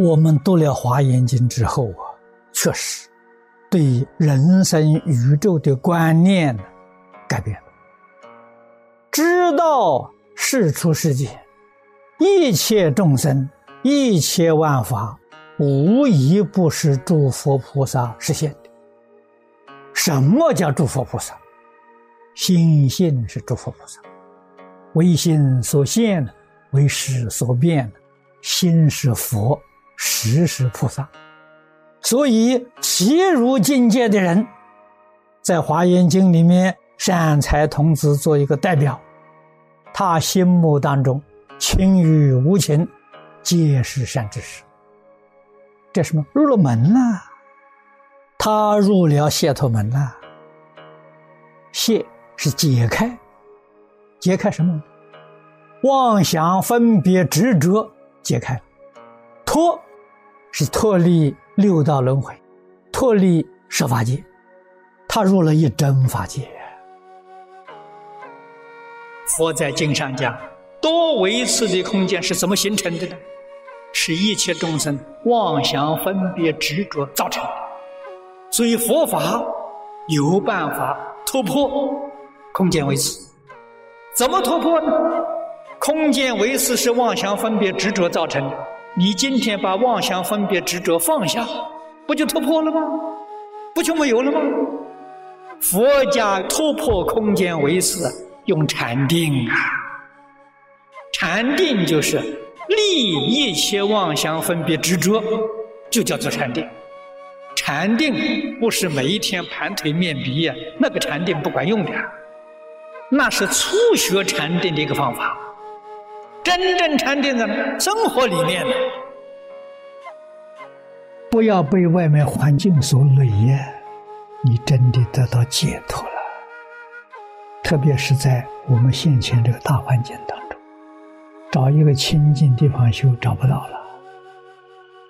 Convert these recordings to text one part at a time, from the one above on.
我们读了《华严经》之后啊，确实对人生宇宙的观念改变了，知道世出世间一切众生、一切万法，无一不是诸佛菩萨实现的。什么叫诸佛菩萨？心性是诸佛菩萨，唯心所现，为识所变，心是佛。实是菩萨，所以其如境界的人，在《华严经》里面，善财童子做一个代表，他心目当中情与无情，皆是善知识。这什么入了门了？他入了解脱门了。解是解开，解开什么？妄想分别执着解开了，脱。是脱离六道轮回，脱离十法界，他入了一真法界。佛在经上讲，多维次的空间是怎么形成的呢？是一切众生妄想分别执着造成的。所以佛法有办法突破空间维次。怎么突破呢？空间维次是妄想分别执着造成的。你今天把妄想分别执着放下，不就突破了吗？不就没有了吗？佛家突破空间维次，用禅定啊。禅定就是立一切妄想分别执着，就叫做禅定。禅定不是每一天盘腿面壁呀，那个禅定不管用的，那是初学禅定的一个方法。真正禅定在生活里面，不要被外面环境所累呀，你真的得到解脱了。特别是在我们现前这个大环境当中，找一个清净地方修找不到了。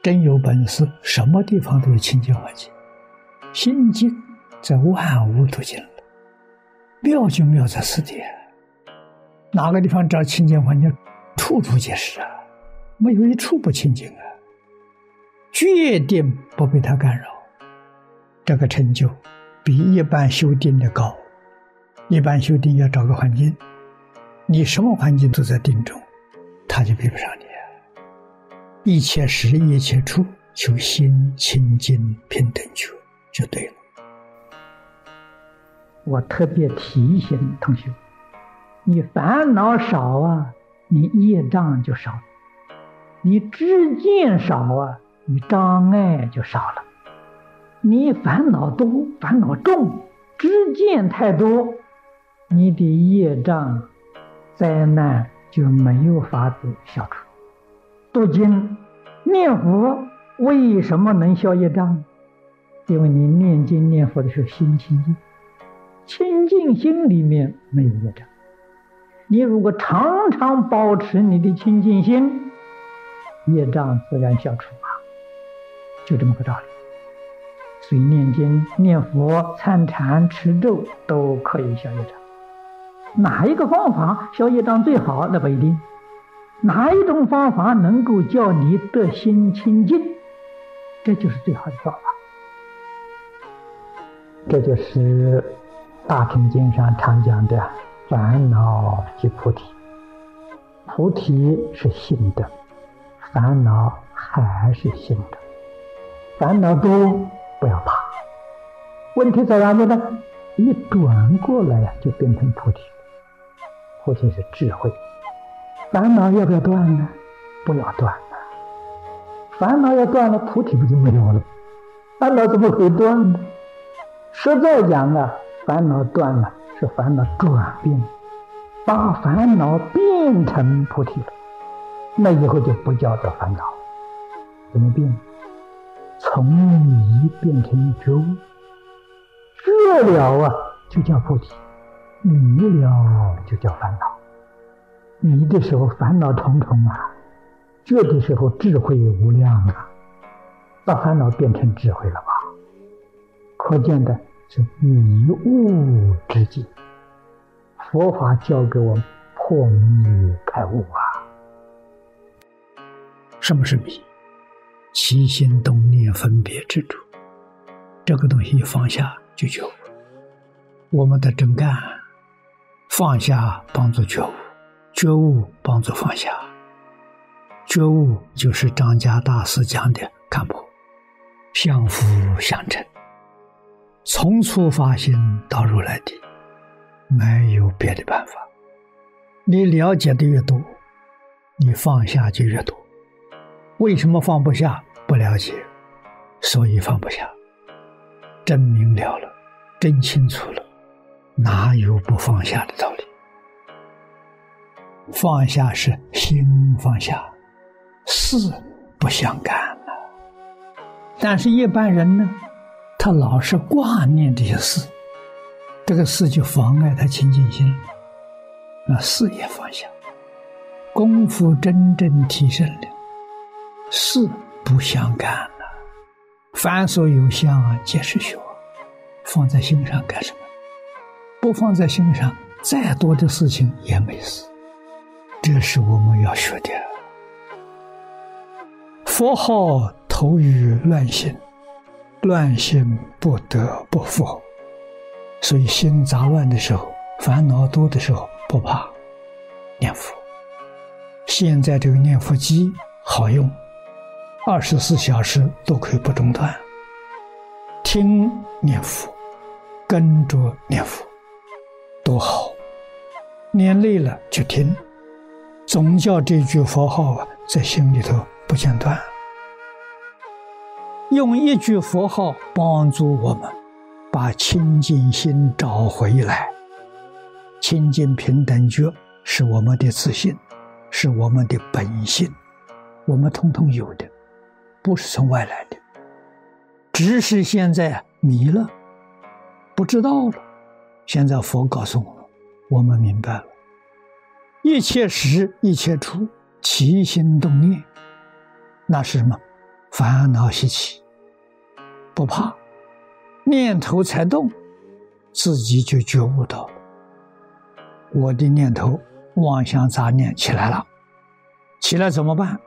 真有本事，什么地方都有清净环境。心静在万物都静了，妙就妙在此地。哪个地方找清净环境？处处皆是啊，没有一处不清净啊。决定不被他干扰，这个成就比一般修定的高。一般修定要找个环境，你什么环境都在定中，他就比不上你。一切时一切处，求心清净平等觉就对了。我特别提醒同学，你烦恼少啊。你业障就少，你知见少啊，你障碍就少了。你烦恼多，烦恼重，知见太多，你的业障灾难就没有法子消除。读经念佛为什么能消业障？因为你念经念佛的时候心清净，清净心里面没有业障。你如果常常保持你的清净心，业障自然消除啊，就这么个道理。所以念经、念佛、参禅、持咒都可以消业障。哪一个方法消业障最好？那不一定。哪一种方法能够叫你得心清净？这就是最好的方法。这就是《大乘经》上常讲的。烦恼即菩提，菩提是心的，烦恼还是心的。烦恼多不要怕，问题在哪里呢？一转过来呀，就变成菩提。菩提是智慧，烦恼要不要断呢？不要断了。烦恼要断了，菩提不就没有了？烦恼怎么会断呢？实在讲啊，烦恼断了。是烦恼转变，把烦恼变成菩提了，那以后就不叫做烦恼。怎么变？从迷变成觉悟，觉了啊，就叫菩提；迷了就叫烦恼。迷的时候烦恼重重啊，觉的时候智慧无量啊，把烦恼变成智慧了吧？可见的。是迷悟之境，佛法教给我们破迷开悟啊。什么是迷？起心动念分别执着，这个东西放下就觉悟。我们的真干，放下帮助觉悟，觉悟帮助放下。觉悟就是张家大师讲的看破，相辅相成，从初发心到如来地，没有别的办法。你了解的越多，你放下就越多。为什么放不下？不了解，所以放不下。真明了了，真清楚了，哪有不放下的道理？放下是心放下。事不相干了，但是一般人呢，他老是挂念这些事，这个事就妨碍他清净心。那事也放下，功夫真正提升了，事不相干了。凡所有相，皆是虚妄，放在心上干什么？不放在心上，再多的事情也没事。这是我们要学的。佛号投于乱心，乱心不得不佛。所以心杂乱的时候，烦恼多的时候，不怕念佛。现在这个念佛机好用，二十四小时都可以不中断。听念佛，跟着念佛，多好。念累了就听，总叫这句佛号啊，在心里头不间断。用一句佛号帮助我们，把清净心找回来。清净平等觉是我们的自信，是我们的本性，我们通通有的，不是从外来的。只是现在迷了，不知道了。现在佛告诉我们，我们明白了。一切时一切处，起心动念，那是什么？烦恼习气。不怕，念头才动，自己就觉悟到了。我的念头妄想杂念起来了，起来怎么办？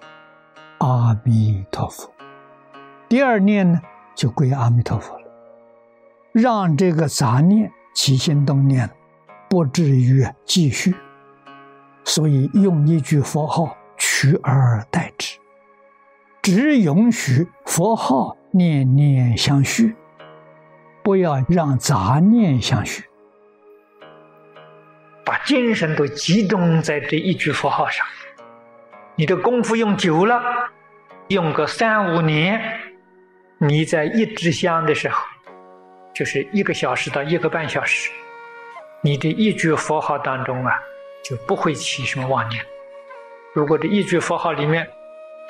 阿弥陀佛。第二念呢，就归阿弥陀佛了，让这个杂念起心动念不至于继续。所以用一句佛号取而代之，只允许佛号。念念相续，不要让杂念相续，把精神都集中在这一句佛号上。你的功夫用久了，用个三五年，你在一支香的时候，就是一个小时到一个半小时，你的一句佛号当中啊，就不会起什么妄念。如果这一句佛号里面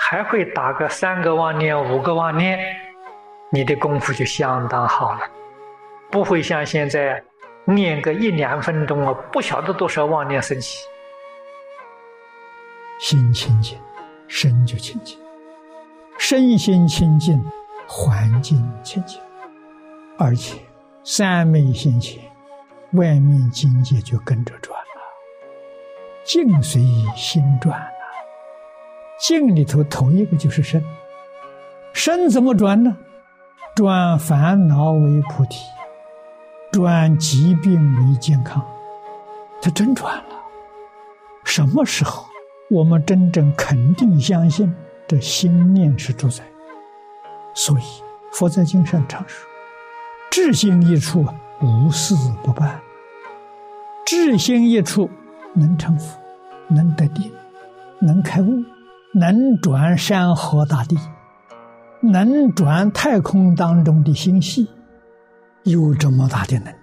还会打个三个妄念、五个妄念。你的功夫就相当好了，不会像现在念个一两分钟啊，不晓得多少妄念升起。心清净，身就清净；身心清净，环境清净。而且三昧心前，外面境界就跟着转了，境随心转了。境里头头一个就是身，身怎么转呢？转烦恼为菩提，转疾病为健康，他真转了。什么时候我们真正肯定相信这心念是主宰？所以佛在经上常说：“智心一处，无事不办；智心一处，能成佛，能得定，能开悟，能转山河大地。”能转太空当中的星系，有这么大的能。